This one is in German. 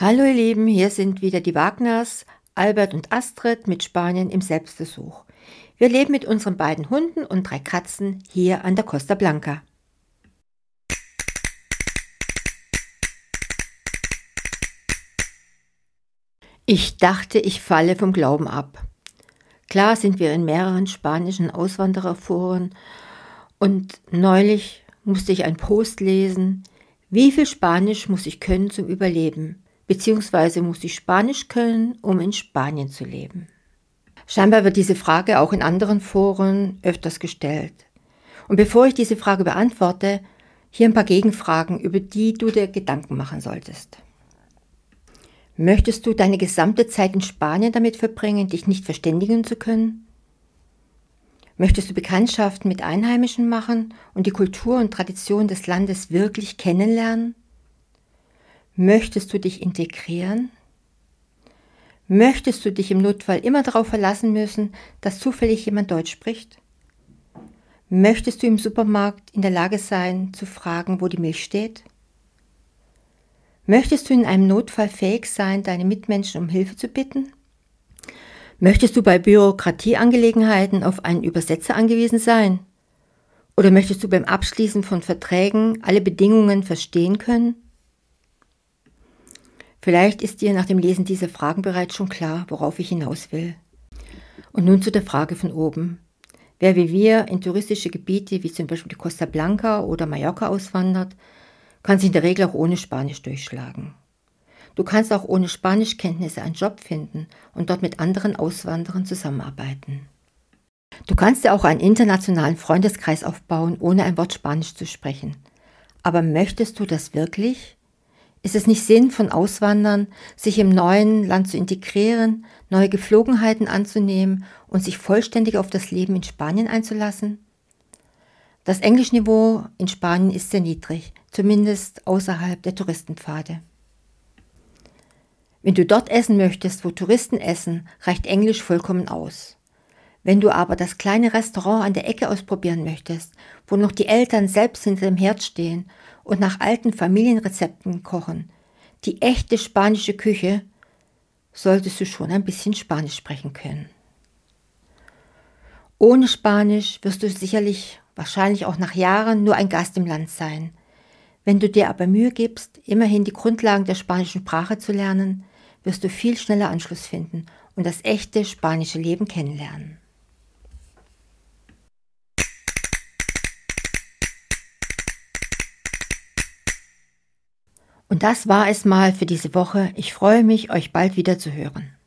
Hallo ihr Lieben, hier sind wieder die Wagners, Albert und Astrid mit Spanien im Selbstversuch. Wir leben mit unseren beiden Hunden und drei Katzen hier an der Costa Blanca. Ich dachte, ich falle vom Glauben ab. Klar sind wir in mehreren spanischen Auswandererforen und neulich musste ich einen Post lesen, wie viel Spanisch muss ich können zum Überleben? Beziehungsweise muss ich Spanisch können, um in Spanien zu leben? Scheinbar wird diese Frage auch in anderen Foren öfters gestellt. Und bevor ich diese Frage beantworte, hier ein paar Gegenfragen, über die du dir Gedanken machen solltest. Möchtest du deine gesamte Zeit in Spanien damit verbringen, dich nicht verständigen zu können? Möchtest du Bekanntschaften mit Einheimischen machen und die Kultur und Tradition des Landes wirklich kennenlernen? Möchtest du dich integrieren? Möchtest du dich im Notfall immer darauf verlassen müssen, dass zufällig jemand Deutsch spricht? Möchtest du im Supermarkt in der Lage sein, zu fragen, wo die Milch steht? Möchtest du in einem Notfall fähig sein, deine Mitmenschen um Hilfe zu bitten? Möchtest du bei Bürokratieangelegenheiten auf einen Übersetzer angewiesen sein? Oder möchtest du beim Abschließen von Verträgen alle Bedingungen verstehen können? Vielleicht ist dir nach dem Lesen dieser Fragen bereits schon klar, worauf ich hinaus will. Und nun zu der Frage von oben. Wer wie wir in touristische Gebiete wie zum Beispiel die Costa Blanca oder Mallorca auswandert, kann sich in der Regel auch ohne Spanisch durchschlagen. Du kannst auch ohne Spanischkenntnisse einen Job finden und dort mit anderen Auswanderern zusammenarbeiten. Du kannst dir auch einen internationalen Freundeskreis aufbauen, ohne ein Wort Spanisch zu sprechen. Aber möchtest du das wirklich? Ist es nicht Sinn von Auswandern, sich im neuen Land zu integrieren, neue Geflogenheiten anzunehmen und sich vollständig auf das Leben in Spanien einzulassen? Das Englischniveau in Spanien ist sehr niedrig, zumindest außerhalb der Touristenpfade. Wenn du dort essen möchtest, wo Touristen essen, reicht Englisch vollkommen aus. Wenn du aber das kleine Restaurant an der Ecke ausprobieren möchtest, wo noch die Eltern selbst hinter dem Herd stehen und nach alten Familienrezepten kochen, die echte spanische Küche, solltest du schon ein bisschen Spanisch sprechen können. Ohne Spanisch wirst du sicherlich, wahrscheinlich auch nach Jahren, nur ein Gast im Land sein. Wenn du dir aber Mühe gibst, immerhin die Grundlagen der spanischen Sprache zu lernen, wirst du viel schneller Anschluss finden und das echte spanische Leben kennenlernen. Und das war es mal für diese Woche. Ich freue mich, euch bald wieder zu hören.